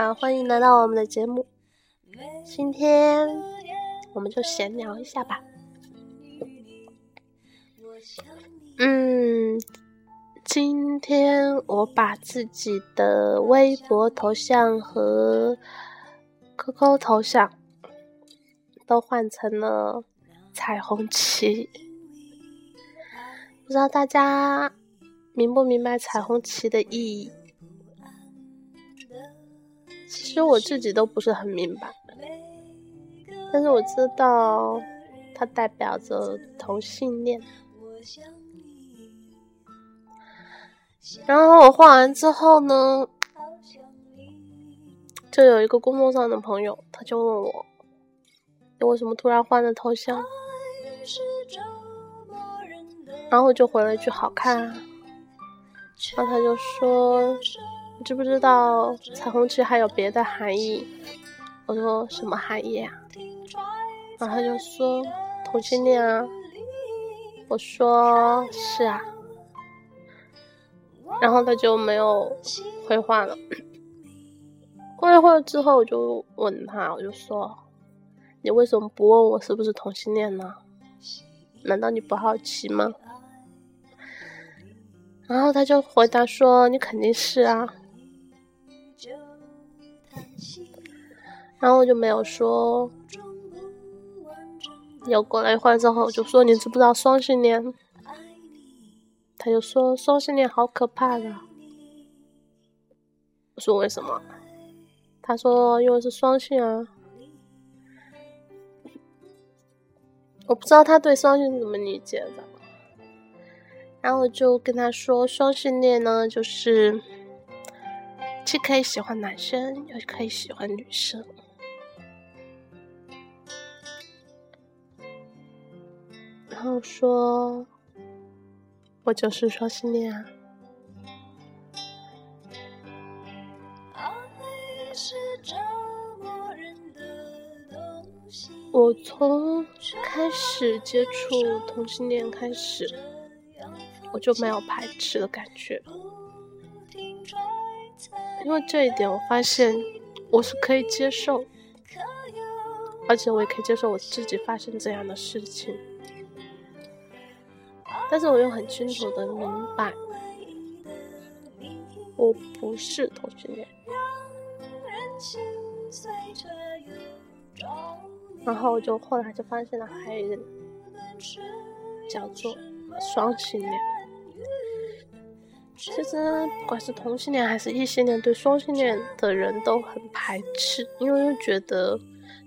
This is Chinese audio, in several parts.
家好，嗯，好，欢迎来到我们的节目。今天我们就闲聊一下吧。嗯，今天我把自己的微博头像和 QQ 头像都换成了彩虹旗，不知道大家明不明白彩虹旗的意义？其实我自己都不是很明白，但是我知道它代表着同性恋。然后我画完之后呢，就有一个工作上的朋友，他就问我：“你为什么突然换了头像？”然后我就回了一句：“好看。”啊。”然后他就说：“你知不知道彩虹旗还有别的含义？”我说：“什么含义啊？”然后他就说：“同性恋啊。”我说：“是啊。”然后他就没有回话了。过一会儿之后，我就问他，我就说：“你为什么不问我是不是同性恋呢？难道你不好奇吗？”然后他就回答说：“你肯定是啊。”然后我就没有说。又过了一会儿之后，我就说：“你知不知道双性恋？”他就说双性恋好可怕的。我说为什么？他说因为是双性啊。我不知道他对双性怎么理解的。然后我就跟他说，双性恋呢，就是既可以喜欢男生，又可以喜欢女生。然后说。我就是双性恋啊！我从开始接触同性恋开始，我就没有排斥的感觉，因为这一点我发现我是可以接受，而且我也可以接受我自己发生这样的事情。但是我又很清楚的明白，我不是同性恋。然后我就后来就发现了还有一个叫做双性恋。其实不管是同性恋还是异性恋，对双性恋的人都很排斥，因为又觉得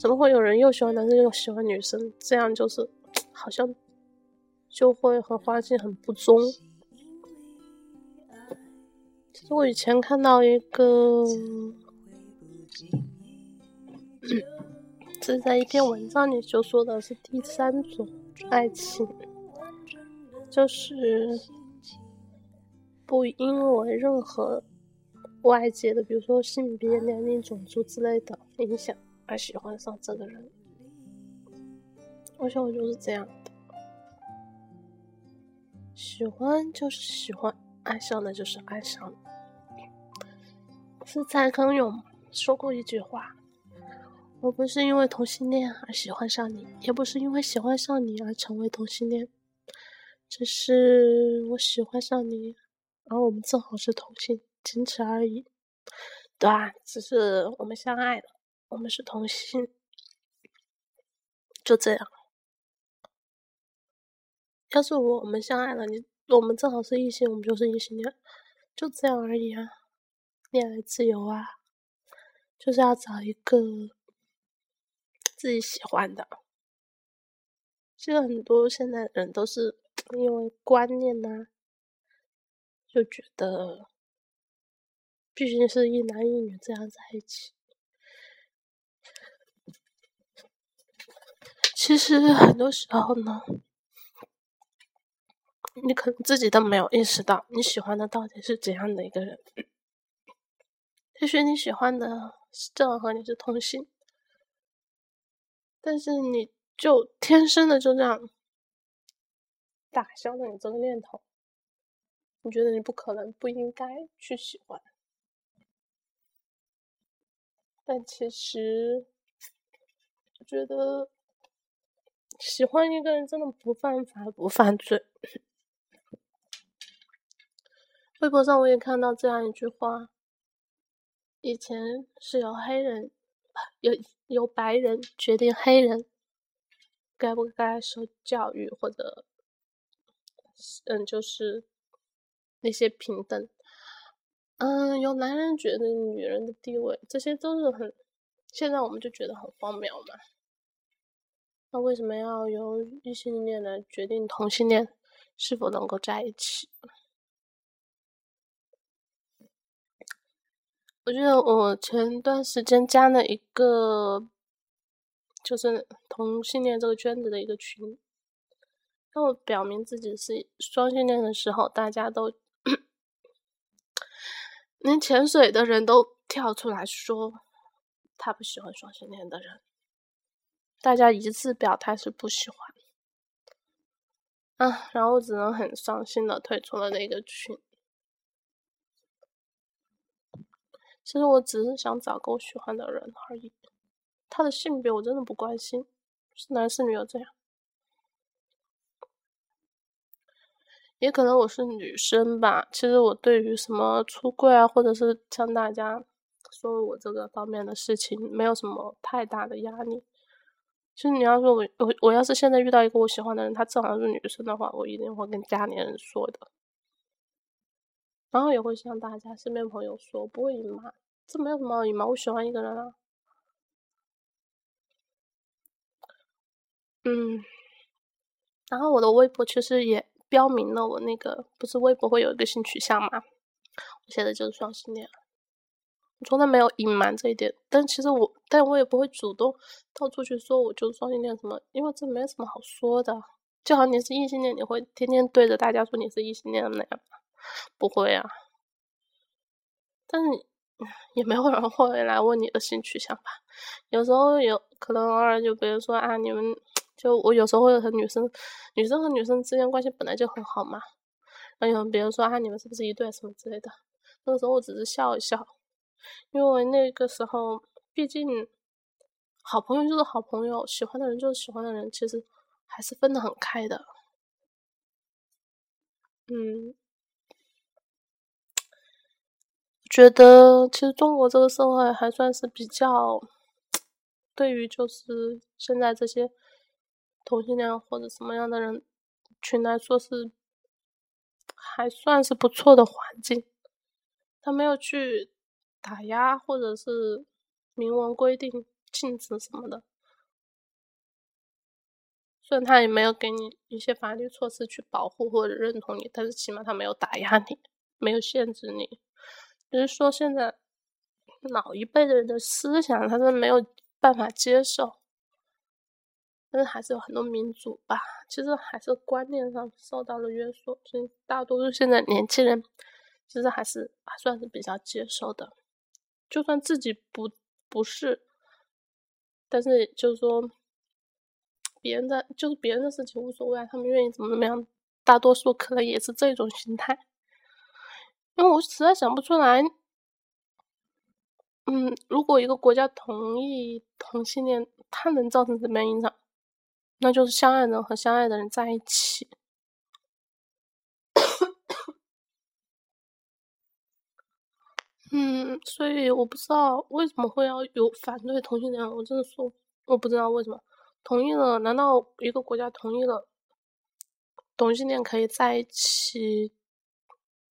怎么会有人又喜欢男生又喜欢女生，这样就是 好像。就会和环境很不忠。其实我以前看到一个，是在一篇文章里就说的是第三种爱情，就是不因为任何外界的，比如说性别、年龄、种族之类的影响而喜欢上这个人。我想我就是这样。喜欢就是喜欢，爱上了就是爱上了。是蔡康永说过一句话：“我不是因为同性恋而喜欢上你，也不是因为喜欢上你而成为同性恋，只是我喜欢上你，而我们正好是同性，仅此而已。”对啊，只是我们相爱了，我们是同性，就这样。要是我们相爱了，你我们正好是异性，我们就是异性恋，就这样而已啊。恋爱自由啊，就是要找一个自己喜欢的。其实很多现在人都是因为观念呐，就觉得必须是一男一女这样在一起。其实很多时候呢。你可能自己都没有意识到你喜欢的到底是怎样的一个人。也许你喜欢的正好和你是同性，但是你就天生的就这样打消了你这个念头。你觉得你不可能、不应该去喜欢，但其实，我觉得喜欢一个人真的不犯法不犯罪。微博上我也看到这样一句话：以前是由黑人，由由白人决定黑人该不该受教育，或者，嗯，就是那些平等。嗯，有男人觉得女人的地位，这些都是很，现在我们就觉得很荒谬嘛。那为什么要由异性恋来决定同性恋是否能够在一起？我觉得我前段时间加了一个，就是同性恋这个圈子的一个群，当我表明自己是双性恋的时候，大家都。连潜水的人都跳出来说，他不喜欢双性恋的人。大家一致表态是不喜欢。啊，然后我只能很伤心的退出了那个群。其实我只是想找个我喜欢的人而已，他的性别我真的不关心，是男是女又这样。也可能我是女生吧，其实我对于什么出柜啊，或者是像大家说我这个方面的事情，没有什么太大的压力。其实你要说我我我要是现在遇到一个我喜欢的人，他正好是女生的话，我一定会跟家里人说的，然后也会向大家身边朋友说，不会隐瞒，这没有什么隐瞒，我喜欢一个人啊。嗯，然后我的微博其实也。标明了我那个不是微博会有一个性取向吗？我写的就是双性恋，我从来没有隐瞒这一点。但其实我，但我也不会主动到处去说我就是双性恋什么，因为这没什么好说的。就好你是异性恋，你会天天对着大家说你是异性恋那样？不会啊。但是也没有人会来问你的性取向吧？有时候有可能偶尔就比如说啊，你们。就我有时候会和女生，女生和女生之间关系本来就很好嘛。然后比如说啊，你们是不是一对什么之类的？那个时候我只是笑一笑，因为那个时候毕竟好朋友就是好朋友，喜欢的人就是喜欢的人，其实还是分得很开的。嗯，觉得其实中国这个社会还算是比较，对于就是现在这些。同性恋或者什么样的人群来说是还算是不错的环境，他没有去打压或者是明文规定禁止什么的，虽然他也没有给你一些法律措施去保护或者认同你，但是起码他没有打压你，没有限制你。只是说现在老一辈的人的思想，他是没有办法接受。但是还是有很多民族吧，其实还是观念上受到了约束，所以大多数现在年轻人其实还是还算是比较接受的，就算自己不不是，但是就是说别人的就是别人的事情无所谓，他们愿意怎么怎么样，大多数可能也是这种心态，因为我实在想不出来，嗯，如果一个国家同意同性恋，它能造成什么样影响？那就是相爱的人和相爱的人在一起。嗯，所以我不知道为什么会要有反对同性恋，我真的说我不知道为什么同意了？难道一个国家同意了同性恋可以在一起，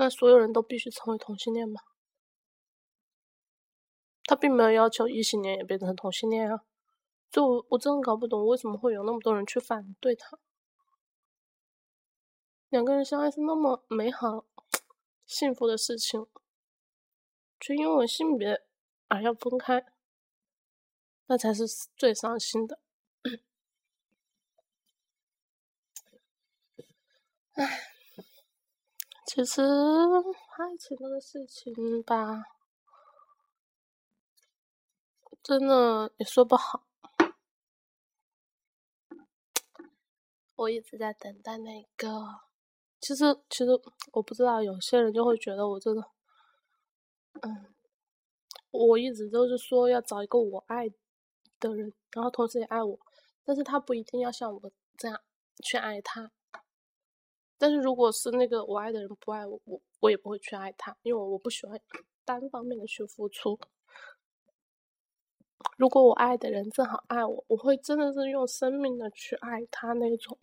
那所有人都必须成为同性恋吗？他并没有要求异性恋也变成同性恋啊。就我真的搞不懂，为什么会有那么多人去反对他？两个人相爱是那么美好、幸福的事情，却因为性别而要分开，那才是最伤心的。唉，其实爱情这个事情吧，真的也说不好。我一直在等待那个，其实其实我不知道，有些人就会觉得我这个，嗯，我一直都是说要找一个我爱的人，然后同时也爱我，但是他不一定要像我这样去爱他。但是如果是那个我爱的人不爱我，我我也不会去爱他，因为我不喜欢单方面的去付出。如果我爱的人正好爱我，我会真的是用生命的去爱他那种。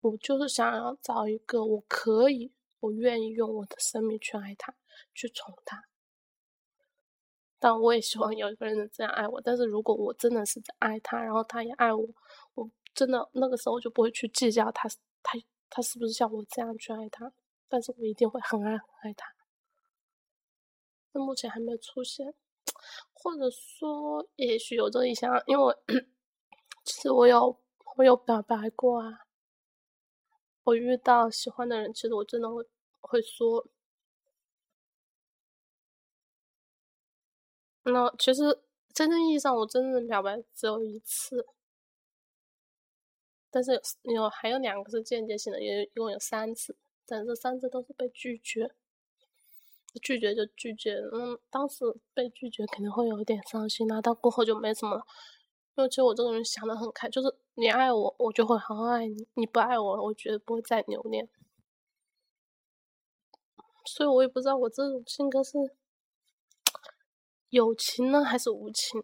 我就是想要找一个我可以，我愿意用我的生命去爱他，去宠他。但我也希望有一个人能这样爱我。但是如果我真的是在爱他，然后他也爱我，我真的那个时候就不会去计较他他。他是不是像我这样去爱他？但是我一定会很爱很爱他。那目前还没有出现，或者说也许有这一项，因为其实我有我有表白过啊。我遇到喜欢的人，其实我真的会会说。那其实真正意义上，我真正的表白只有一次。但是有还有两个是间接性的，也一共有三次，但这三次都是被拒绝，拒绝就拒绝。嗯，当时被拒绝肯定会有点伤心，那到过后就没什么了。因为其实我这个人想的很开，就是你爱我，我就会好好爱你；你不爱我，我绝对不会再留恋。所以我也不知道我这种性格是 有情呢，还是无情。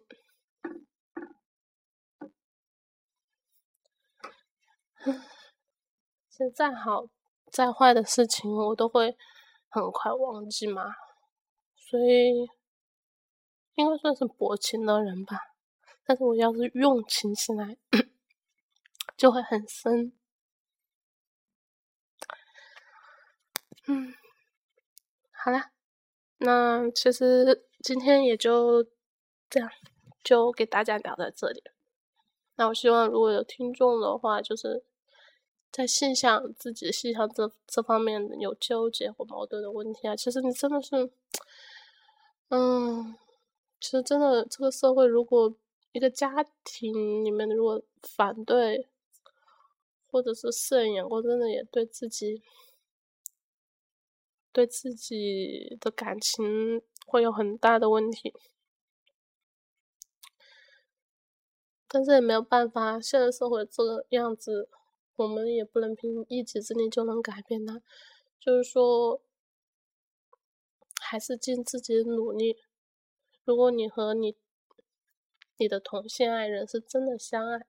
其实再好再坏的事情，我都会很快忘记嘛，所以应该算是薄情的人吧。但是我要是用情起来，就会很深。嗯，好啦，那其实今天也就这样，就给大家聊到这里。那我希望如果有听众的话，就是。在心想自己心想这这方面有纠结或矛盾的问题啊，其实你真的是，嗯，其实真的这个社会，如果一个家庭里面如果反对，或者是摄影眼光，真的也对自己，对自己的感情会有很大的问题，但是也没有办法，现在社会这个样子。我们也不能凭一己之力就能改变它，就是说，还是尽自己的努力。如果你和你你的同性爱人是真的相爱，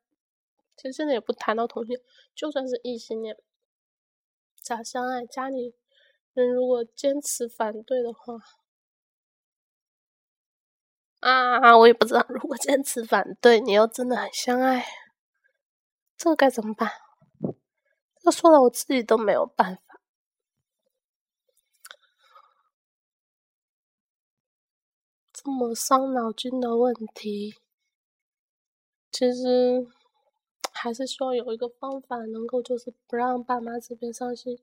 其实现在也不谈到同性，就算是异性恋，假相爱，家里人如果坚持反对的话，啊，我也不知道，如果坚持反对，你又真的很相爱，这该怎么办？这说的我自己都没有办法，这么伤脑筋的问题，其实还是希望有一个方法，能够就是不让爸妈这边伤心，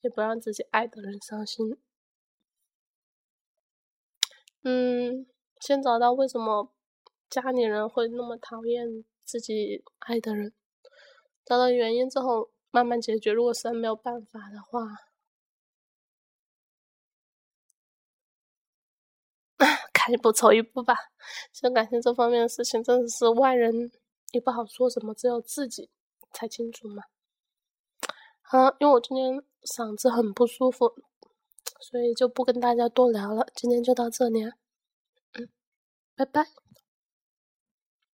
也不让自己爱的人伤心。嗯，先找到为什么家里人会那么讨厌自己爱的人，找到原因之后。慢慢解决。如果实在没有办法的话，看一步走一步吧。像感情这方面的事情，真的是外人也不好说什么，只有自己才清楚嘛。好，因为我今天嗓子很不舒服，所以就不跟大家多聊了。今天就到这里，嗯，拜拜。